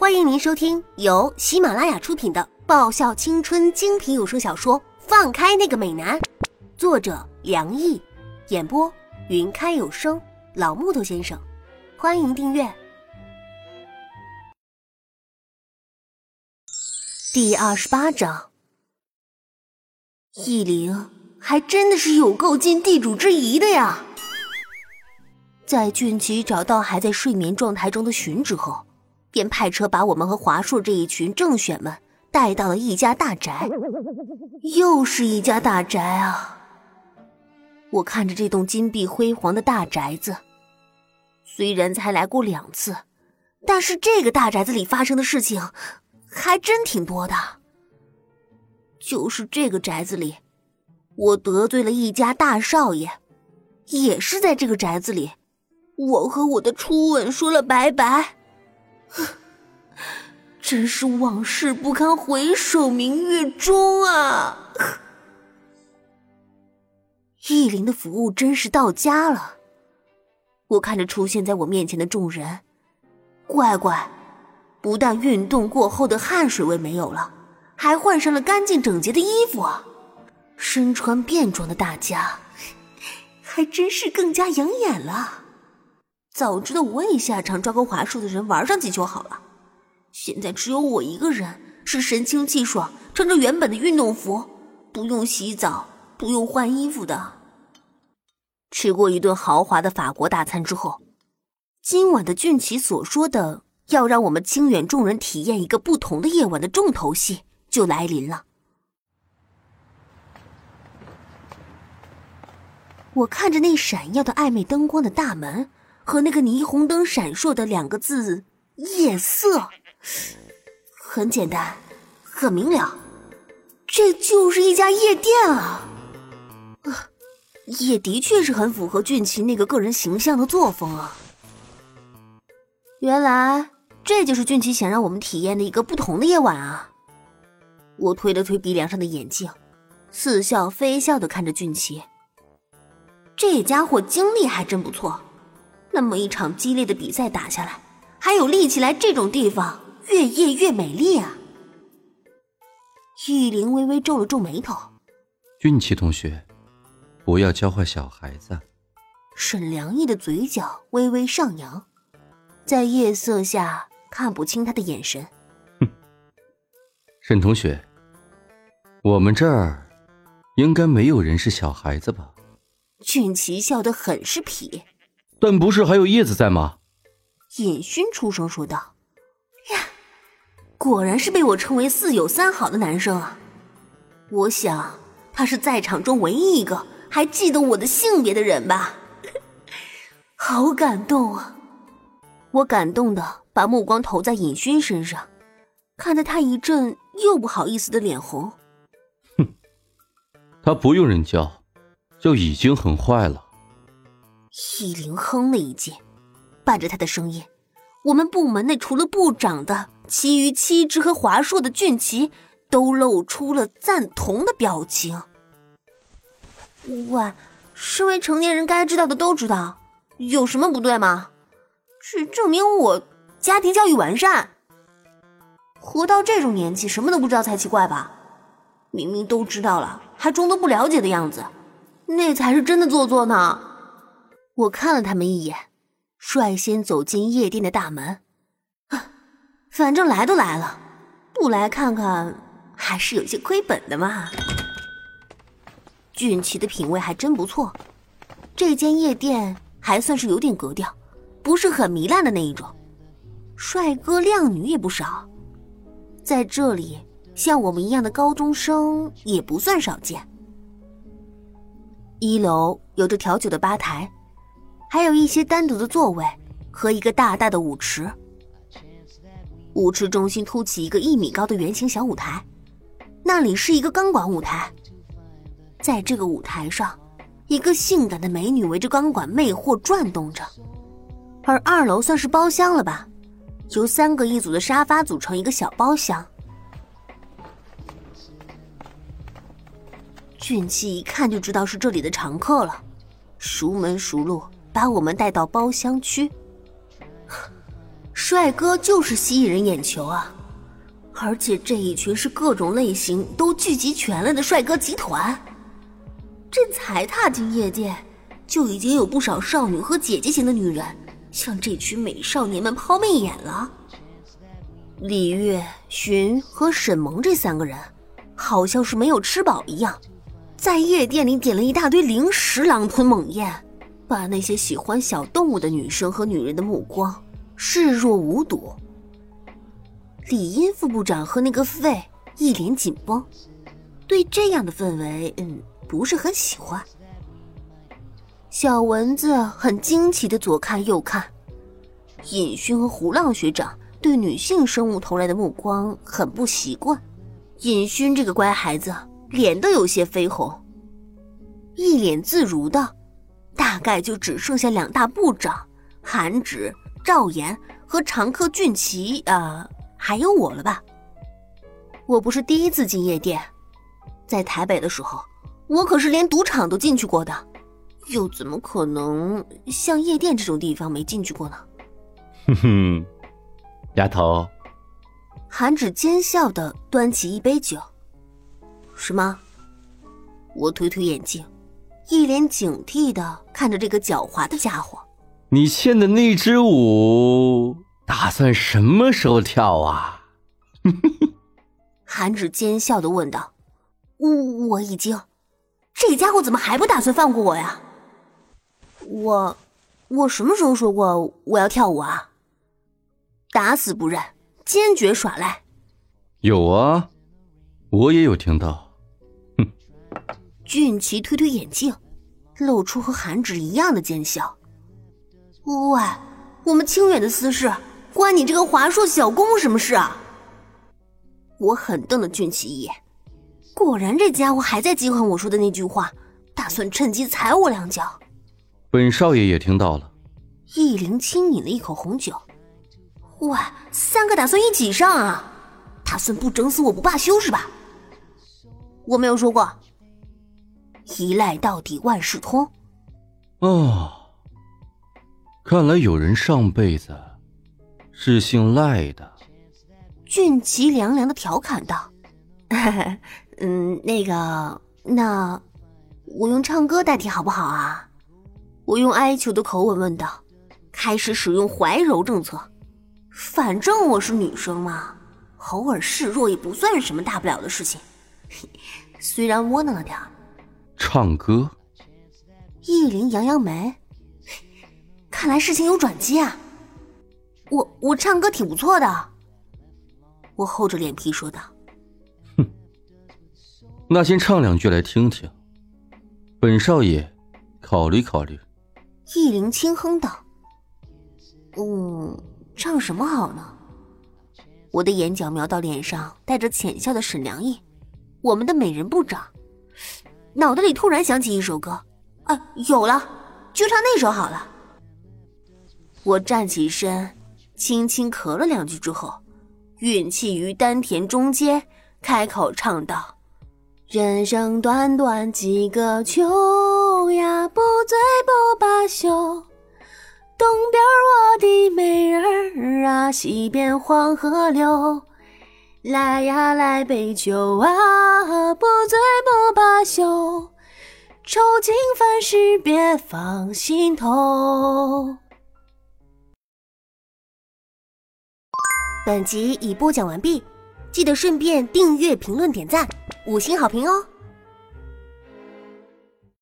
欢迎您收听由喜马拉雅出品的爆笑青春精品有声小说《放开那个美男》，作者梁毅，演播云开有声老木头先生。欢迎订阅第二十八章。易灵还真的是有够尽地主之谊的呀！在俊奇找到还在睡眠状态中的荀之后。便派车把我们和华硕这一群正选们带到了一家大宅，又是一家大宅啊！我看着这栋金碧辉煌的大宅子，虽然才来过两次，但是这个大宅子里发生的事情还真挺多的。就是这个宅子里，我得罪了一家大少爷，也是在这个宅子里，我和我的初吻说了拜拜。真是往事不堪回首，明月中啊！意林的服务真是到家了。我看着出现在我面前的众人，乖乖，不但运动过后的汗水味没有了，还换上了干净整洁的衣服！身穿便装的大家，还真是更加养眼了。早知道我也下场抓个华硕的人玩上几球好了。现在只有我一个人是神清气爽，穿着原本的运动服，不用洗澡，不用换衣服的。吃过一顿豪华的法国大餐之后，今晚的俊奇所说的要让我们清远众人体验一个不同的夜晚的重头戏就来临了。我看着那闪耀的暧昧灯光的大门和那个霓虹灯闪烁的两个字“夜色”。很简单，很明了，这就是一家夜店啊！也的确是很符合俊奇那个个人形象的作风啊。原来这就是俊奇想让我们体验的一个不同的夜晚啊！我推了推鼻梁上的眼镜，似笑非笑的看着俊奇。这家伙精力还真不错，那么一场激烈的比赛打下来，还有力气来这种地方。越夜越美丽啊！玉玲微微皱了皱眉头。俊奇同学，不要教坏小孩子。沈良义的嘴角微微上扬，在夜色下看不清他的眼神。哼，沈同学，我们这儿应该没有人是小孩子吧？俊奇笑得很是痞。但不是还有叶子在吗？尹勋出声说道。呀果然是被我称为四有三好的男生啊！我想他是在场中唯一一个还记得我的性别的人吧？好感动啊！我感动的把目光投在尹勋身上，看得他一阵又不好意思的脸红。哼，他不用人教，就已经很坏了。易灵哼了一句，伴着他的声音，我们部门内除了部长的。其余七只和华硕的俊奇都露出了赞同的表情。喂，身为成年人该知道的都知道，有什么不对吗？只证明我家庭教育完善。活到这种年纪，什么都不知道才奇怪吧？明明都知道了，还装作不了解的样子，那才是真的做作呢。我看了他们一眼，率先走进夜店的大门。反正来都来了，不来看看还是有些亏本的嘛。俊奇的品味还真不错，这间夜店还算是有点格调，不是很糜烂的那一种。帅哥靓女也不少，在这里像我们一样的高中生也不算少见。一楼有着调酒的吧台，还有一些单独的座位和一个大大的舞池。舞池中心凸起一个一米高的圆形小舞台，那里是一个钢管舞台。在这个舞台上，一个性感的美女围着钢管魅惑转动着。而二楼算是包厢了吧，由三个一组的沙发组成一个小包厢。俊气一看就知道是这里的常客了，熟门熟路把我们带到包厢区。帅哥就是吸引人眼球啊！而且这一群是各种类型都聚集全了的帅哥集团。这才踏进夜店，就已经有不少少女和姐姐型的女人向这群美少年们抛媚眼了。李月、寻和沈萌这三个人，好像是没有吃饱一样，在夜店里点了一大堆零食，狼吞猛咽，把那些喜欢小动物的女生和女人的目光视若无睹。李英副部长和那个废一脸紧绷，对这样的氛围，嗯，不是很喜欢。小蚊子很惊奇的左看右看，尹勋和胡浪学长对女性生物投来的目光很不习惯。尹勋这个乖孩子脸都有些绯红，一脸自如的，大概就只剩下两大部长韩芷、赵岩和常客俊奇啊。还有我了吧？我不是第一次进夜店，在台北的时候，我可是连赌场都进去过的，又怎么可能像夜店这种地方没进去过呢？哼哼，丫头。韩芷奸笑的端起一杯酒。什么？我推推眼镜，一脸警惕的看着这个狡猾的家伙。你献的那支舞。打算什么时候跳啊？韩芷奸笑的问道。我我已经，这家伙怎么还不打算放过我呀？我我什么时候说过我要跳舞啊？打死不认，坚决耍赖。有啊，我也有听到。哼。俊奇推推眼镜，露出和韩芷一样的奸笑。喂，我们清远的私事。关你这个华硕小工什么事啊？我狠瞪了俊奇一眼，果然这家伙还在记恨我说的那句话，打算趁机踩我两脚。本少爷也听到了。易灵轻抿了一口红酒，喂，三个打算一起上啊？打算不整死我不罢休是吧？我没有说过。一赖到底万事通。哦，看来有人上辈子。是姓赖的，俊奇凉凉的调侃道：“嗯，那个，那我用唱歌代替好不好啊？”我用哀求的口吻问道，开始使用怀柔政策。反正我是女生嘛，偶尔示弱也不算是什么大不了的事情。虽然窝囊了点儿。唱歌。易林扬扬眉，看来事情有转机啊。我我唱歌挺不错的，我厚着脸皮说道。哼，那先唱两句来听听。本少爷考虑考虑。易林轻哼道：“嗯，唱什么好呢？”我的眼角瞄到脸上带着浅笑的沈良意，我们的美人部长，脑袋里突然想起一首歌，啊，有了，就唱那首好了。我站起身。轻轻咳了两句之后，运气于丹田中间，开口唱道：“人生短短几个秋呀，不醉不罢休。东边我的美人儿啊，西边黄河流。来呀来杯酒啊，不醉不罢休。愁情烦事别放心头。”本集已播讲完毕，记得顺便订阅、评论、点赞、五星好评哦！